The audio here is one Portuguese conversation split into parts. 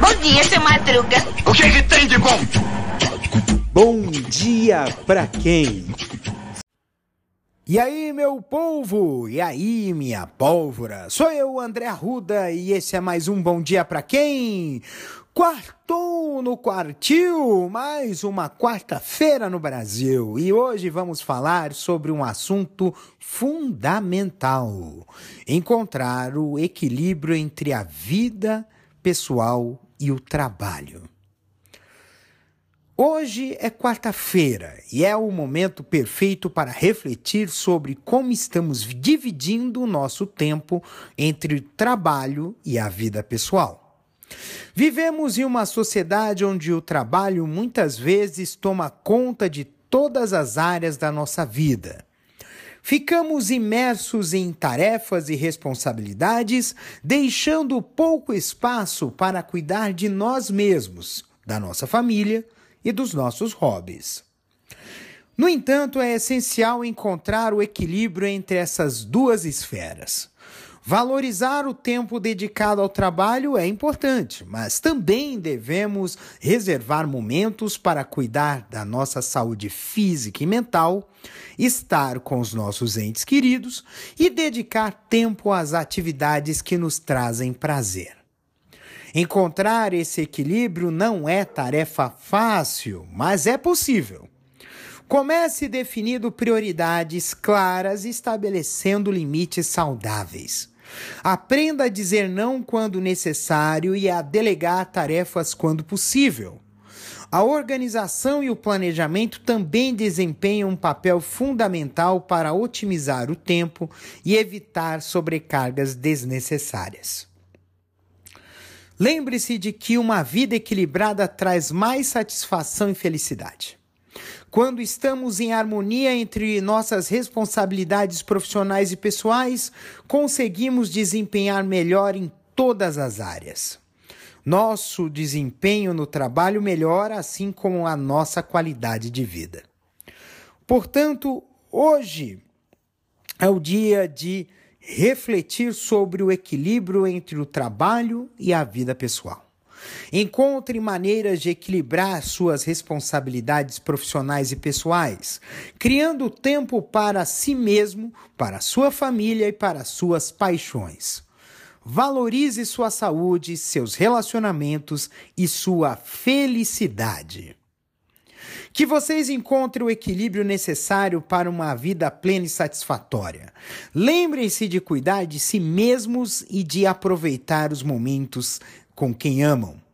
Bom dia, seu Madruga. O que, que tem de bom? Bom dia pra quem? E aí, meu povo? E aí, minha pólvora? Sou eu, André Arruda, e esse é mais um Bom Dia Pra Quem? Quartou no quartil, mais uma quarta-feira no Brasil. E hoje vamos falar sobre um assunto fundamental: encontrar o equilíbrio entre a vida pessoal e o trabalho. Hoje é quarta-feira e é o momento perfeito para refletir sobre como estamos dividindo o nosso tempo entre o trabalho e a vida pessoal. Vivemos em uma sociedade onde o trabalho muitas vezes toma conta de todas as áreas da nossa vida. Ficamos imersos em tarefas e responsabilidades, deixando pouco espaço para cuidar de nós mesmos, da nossa família e dos nossos hobbies. No entanto, é essencial encontrar o equilíbrio entre essas duas esferas. Valorizar o tempo dedicado ao trabalho é importante, mas também devemos reservar momentos para cuidar da nossa saúde física e mental, estar com os nossos entes queridos e dedicar tempo às atividades que nos trazem prazer. Encontrar esse equilíbrio não é tarefa fácil, mas é possível. Comece definindo prioridades claras e estabelecendo limites saudáveis. Aprenda a dizer não quando necessário e a delegar tarefas quando possível. A organização e o planejamento também desempenham um papel fundamental para otimizar o tempo e evitar sobrecargas desnecessárias. Lembre-se de que uma vida equilibrada traz mais satisfação e felicidade. Quando estamos em harmonia entre nossas responsabilidades profissionais e pessoais, conseguimos desempenhar melhor em todas as áreas. Nosso desempenho no trabalho melhora, assim como a nossa qualidade de vida. Portanto, hoje é o dia de refletir sobre o equilíbrio entre o trabalho e a vida pessoal. Encontre maneiras de equilibrar suas responsabilidades profissionais e pessoais, criando tempo para si mesmo, para sua família e para suas paixões. Valorize sua saúde, seus relacionamentos e sua felicidade. Que vocês encontrem o equilíbrio necessário para uma vida plena e satisfatória. Lembrem-se de cuidar de si mesmos e de aproveitar os momentos com quem amam.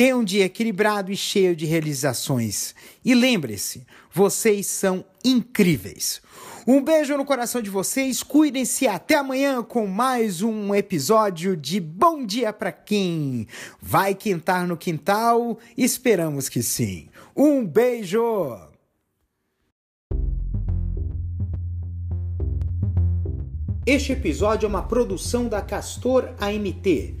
Tenha um dia equilibrado e cheio de realizações. E lembre-se, vocês são incríveis. Um beijo no coração de vocês, cuidem-se até amanhã com mais um episódio de Bom Dia para quem vai quintar no quintal. Esperamos que sim. Um beijo! Este episódio é uma produção da Castor AMT